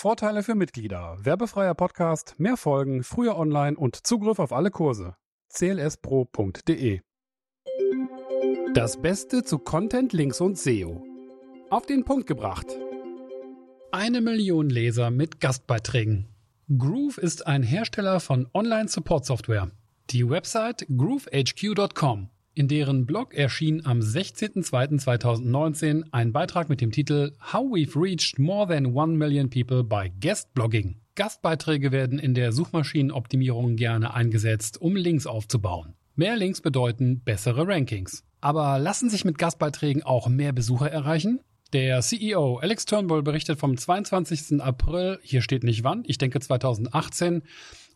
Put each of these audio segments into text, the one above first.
Vorteile für Mitglieder. Werbefreier Podcast, mehr Folgen, früher online und Zugriff auf alle Kurse. clspro.de Das Beste zu Content, Links und SEO. Auf den Punkt gebracht. Eine Million Leser mit Gastbeiträgen. Groove ist ein Hersteller von Online-Support-Software. Die Website groovehq.com in deren Blog erschien am 16.02.2019 ein Beitrag mit dem Titel How We've Reached More Than One Million People by Guest Blogging. Gastbeiträge werden in der Suchmaschinenoptimierung gerne eingesetzt, um Links aufzubauen. Mehr Links bedeuten bessere Rankings. Aber lassen sich mit Gastbeiträgen auch mehr Besucher erreichen? Der CEO Alex Turnbull berichtet vom 22. April, hier steht nicht wann, ich denke 2018,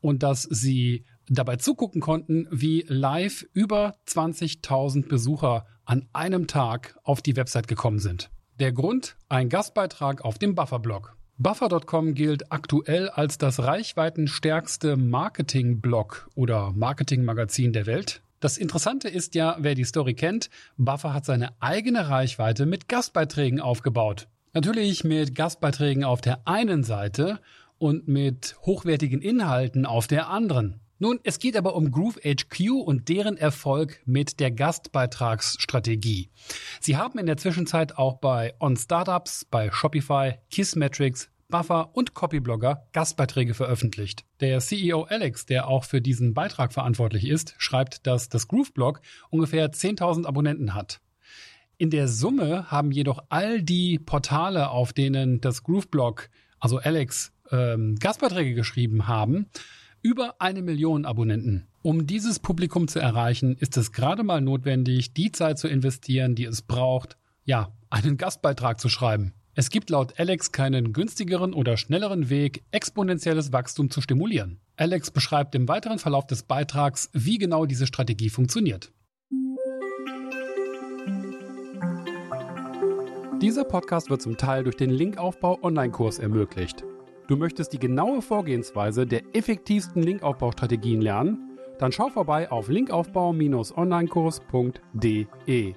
und dass sie dabei zugucken konnten, wie live über 20.000 Besucher an einem Tag auf die Website gekommen sind. Der Grund? Ein Gastbeitrag auf dem Buffer-Blog. Buffer.com gilt aktuell als das reichweitenstärkste Marketing-Blog oder Marketing-Magazin der Welt. Das Interessante ist ja, wer die Story kennt, Buffer hat seine eigene Reichweite mit Gastbeiträgen aufgebaut. Natürlich mit Gastbeiträgen auf der einen Seite und mit hochwertigen Inhalten auf der anderen. Nun, es geht aber um Groove HQ und deren Erfolg mit der Gastbeitragsstrategie. Sie haben in der Zwischenzeit auch bei On Startups, bei Shopify, Kissmetrics, Buffer und Copyblogger Gastbeiträge veröffentlicht. Der CEO Alex, der auch für diesen Beitrag verantwortlich ist, schreibt, dass das Groove-Blog ungefähr 10.000 Abonnenten hat. In der Summe haben jedoch all die Portale, auf denen das Groove-Blog, also Alex, ähm, Gastbeiträge geschrieben haben, über eine Million Abonnenten. Um dieses Publikum zu erreichen, ist es gerade mal notwendig, die Zeit zu investieren, die es braucht, ja, einen Gastbeitrag zu schreiben. Es gibt laut Alex keinen günstigeren oder schnelleren Weg, exponentielles Wachstum zu stimulieren. Alex beschreibt im weiteren Verlauf des Beitrags, wie genau diese Strategie funktioniert. Dieser Podcast wird zum Teil durch den Linkaufbau Online-Kurs ermöglicht. Du möchtest die genaue Vorgehensweise der effektivsten Linkaufbaustrategien lernen? Dann schau vorbei auf linkaufbau-onlinekurs.de.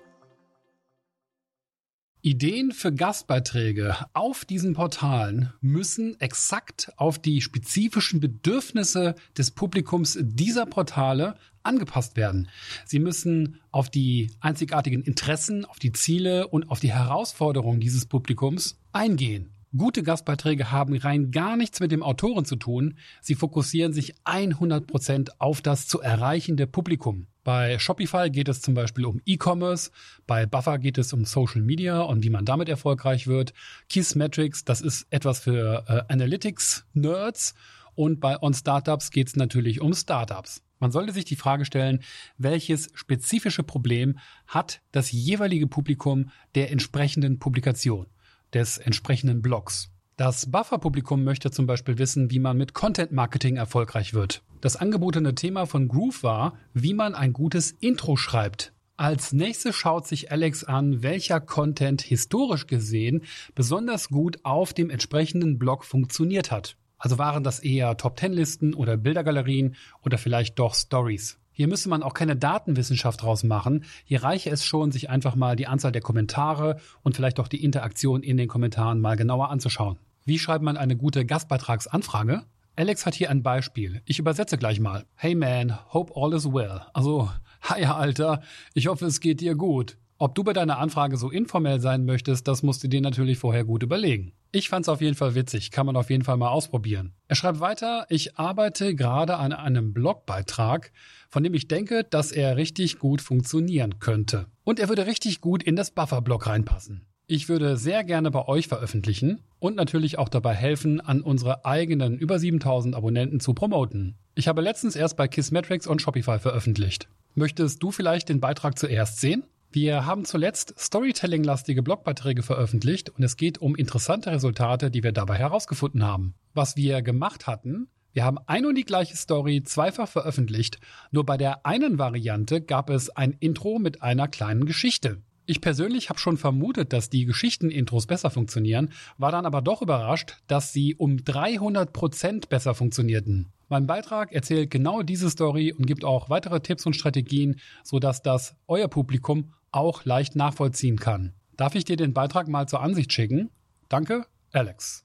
Ideen für Gastbeiträge auf diesen Portalen müssen exakt auf die spezifischen Bedürfnisse des Publikums dieser Portale angepasst werden. Sie müssen auf die einzigartigen Interessen, auf die Ziele und auf die Herausforderungen dieses Publikums eingehen. Gute Gastbeiträge haben rein gar nichts mit dem Autoren zu tun. Sie fokussieren sich 100% auf das zu erreichende Publikum. Bei Shopify geht es zum Beispiel um E-Commerce, bei Buffer geht es um Social Media und wie man damit erfolgreich wird. Kissmetrics, das ist etwas für äh, Analytics-Nerds und bei On Startups geht es natürlich um Startups. Man sollte sich die Frage stellen, welches spezifische Problem hat das jeweilige Publikum der entsprechenden Publikation des entsprechenden Blogs. Das Buffer-Publikum möchte zum Beispiel wissen, wie man mit Content-Marketing erfolgreich wird. Das angebotene Thema von Groove war, wie man ein gutes Intro schreibt. Als nächstes schaut sich Alex an, welcher Content historisch gesehen besonders gut auf dem entsprechenden Blog funktioniert hat. Also waren das eher Top-10-Listen oder Bildergalerien oder vielleicht doch Stories. Hier müsse man auch keine Datenwissenschaft draus machen. Hier reiche es schon, sich einfach mal die Anzahl der Kommentare und vielleicht auch die Interaktion in den Kommentaren mal genauer anzuschauen. Wie schreibt man eine gute Gastbeitragsanfrage? Alex hat hier ein Beispiel. Ich übersetze gleich mal. Hey man, hope all is well. Also, hi Alter, ich hoffe es geht dir gut. Ob du bei deiner Anfrage so informell sein möchtest, das musst du dir natürlich vorher gut überlegen. Ich fand's auf jeden Fall witzig, kann man auf jeden Fall mal ausprobieren. Er schreibt weiter, ich arbeite gerade an einem Blogbeitrag, von dem ich denke, dass er richtig gut funktionieren könnte. Und er würde richtig gut in das Buffer-Blog reinpassen. Ich würde sehr gerne bei euch veröffentlichen und natürlich auch dabei helfen, an unsere eigenen über 7000 Abonnenten zu promoten. Ich habe letztens erst bei Kissmetrics und Shopify veröffentlicht. Möchtest du vielleicht den Beitrag zuerst sehen? Wir haben zuletzt Storytelling-lastige Blogbeiträge veröffentlicht und es geht um interessante Resultate, die wir dabei herausgefunden haben. Was wir gemacht hatten, wir haben ein und die gleiche Story zweifach veröffentlicht, nur bei der einen Variante gab es ein Intro mit einer kleinen Geschichte. Ich persönlich habe schon vermutet, dass die Geschichten-Intros besser funktionieren, war dann aber doch überrascht, dass sie um 300 Prozent besser funktionierten. Mein Beitrag erzählt genau diese Story und gibt auch weitere Tipps und Strategien, sodass das euer Publikum auch leicht nachvollziehen kann. Darf ich dir den Beitrag mal zur Ansicht schicken? Danke, Alex.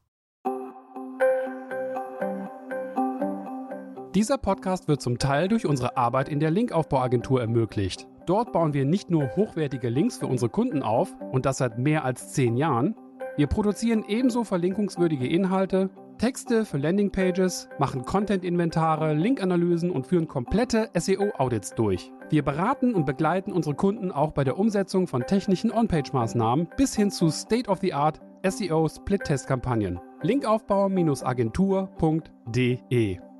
Dieser Podcast wird zum Teil durch unsere Arbeit in der Linkaufbauagentur ermöglicht. Dort bauen wir nicht nur hochwertige Links für unsere Kunden auf, und das seit mehr als zehn Jahren, wir produzieren ebenso verlinkungswürdige Inhalte Texte für Landingpages, machen Content-Inventare, Linkanalysen und führen komplette SEO-Audits durch. Wir beraten und begleiten unsere Kunden auch bei der Umsetzung von technischen On-Page-Maßnahmen bis hin zu State-of-the-Art SEO-Split-Test-Kampagnen. Linkaufbau-agentur.de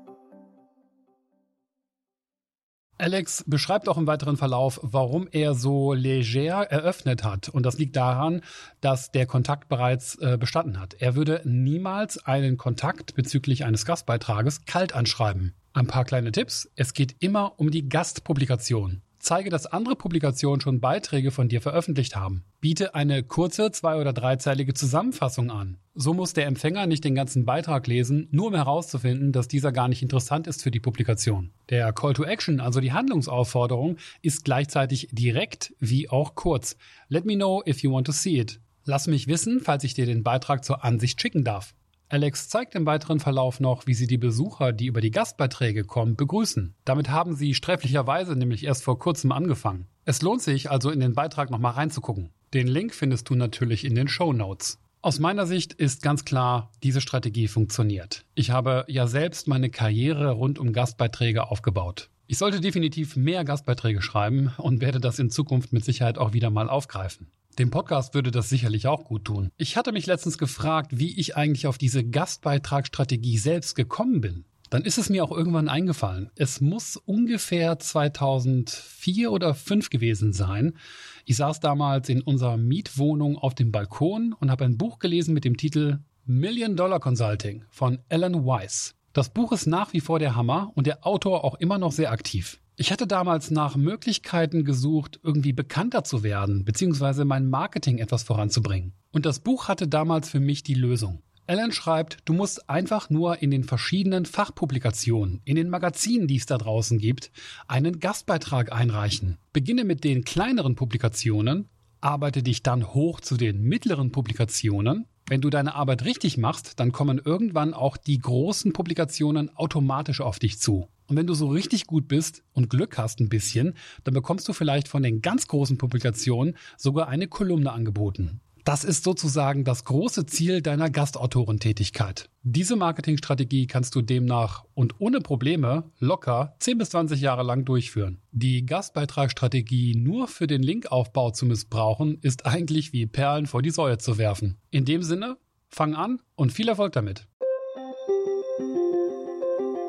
Alex beschreibt auch im weiteren Verlauf, warum er so leger eröffnet hat. Und das liegt daran, dass der Kontakt bereits äh, bestanden hat. Er würde niemals einen Kontakt bezüglich eines Gastbeitrages kalt anschreiben. Ein paar kleine Tipps. Es geht immer um die Gastpublikation. Zeige, dass andere Publikationen schon Beiträge von dir veröffentlicht haben. Biete eine kurze zwei- oder dreizeilige Zusammenfassung an. So muss der Empfänger nicht den ganzen Beitrag lesen, nur um herauszufinden, dass dieser gar nicht interessant ist für die Publikation. Der Call to Action, also die Handlungsaufforderung, ist gleichzeitig direkt wie auch kurz. Let me know if you want to see it. Lass mich wissen, falls ich dir den Beitrag zur Ansicht schicken darf. Alex zeigt im weiteren Verlauf noch, wie sie die Besucher, die über die Gastbeiträge kommen, begrüßen. Damit haben sie sträflicherweise nämlich erst vor kurzem angefangen. Es lohnt sich also in den Beitrag nochmal reinzugucken. Den Link findest du natürlich in den Show Notes. Aus meiner Sicht ist ganz klar, diese Strategie funktioniert. Ich habe ja selbst meine Karriere rund um Gastbeiträge aufgebaut. Ich sollte definitiv mehr Gastbeiträge schreiben und werde das in Zukunft mit Sicherheit auch wieder mal aufgreifen. Dem Podcast würde das sicherlich auch gut tun. Ich hatte mich letztens gefragt, wie ich eigentlich auf diese Gastbeitragsstrategie selbst gekommen bin. Dann ist es mir auch irgendwann eingefallen. Es muss ungefähr 2004 oder 2005 gewesen sein. Ich saß damals in unserer Mietwohnung auf dem Balkon und habe ein Buch gelesen mit dem Titel Million Dollar Consulting von Alan Weiss. Das Buch ist nach wie vor der Hammer und der Autor auch immer noch sehr aktiv. Ich hatte damals nach Möglichkeiten gesucht, irgendwie bekannter zu werden, beziehungsweise mein Marketing etwas voranzubringen. Und das Buch hatte damals für mich die Lösung. Alan schreibt, du musst einfach nur in den verschiedenen Fachpublikationen, in den Magazinen, die es da draußen gibt, einen Gastbeitrag einreichen. Beginne mit den kleineren Publikationen, arbeite dich dann hoch zu den mittleren Publikationen. Wenn du deine Arbeit richtig machst, dann kommen irgendwann auch die großen Publikationen automatisch auf dich zu. Und wenn du so richtig gut bist und Glück hast ein bisschen, dann bekommst du vielleicht von den ganz großen Publikationen sogar eine Kolumne angeboten. Das ist sozusagen das große Ziel deiner Gastautorentätigkeit. Diese Marketingstrategie kannst du demnach und ohne Probleme locker 10 bis 20 Jahre lang durchführen. Die Gastbeitragsstrategie nur für den Linkaufbau zu missbrauchen, ist eigentlich wie Perlen vor die Säue zu werfen. In dem Sinne, fang an und viel Erfolg damit.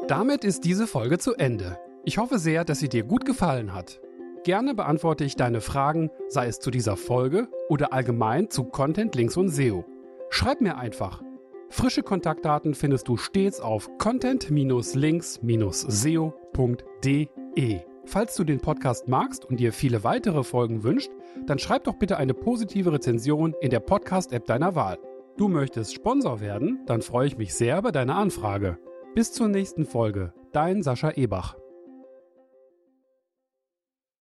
Damit ist diese Folge zu Ende. Ich hoffe sehr, dass sie dir gut gefallen hat. Gerne beantworte ich deine Fragen, sei es zu dieser Folge oder allgemein zu Content, Links und SEO. Schreib mir einfach. Frische Kontaktdaten findest du stets auf content-links-seo.de. Falls du den Podcast magst und dir viele weitere Folgen wünscht, dann schreib doch bitte eine positive Rezension in der Podcast-App deiner Wahl. Du möchtest Sponsor werden? Dann freue ich mich sehr über deine Anfrage. Bis zur nächsten Folge. Dein Sascha Ebach.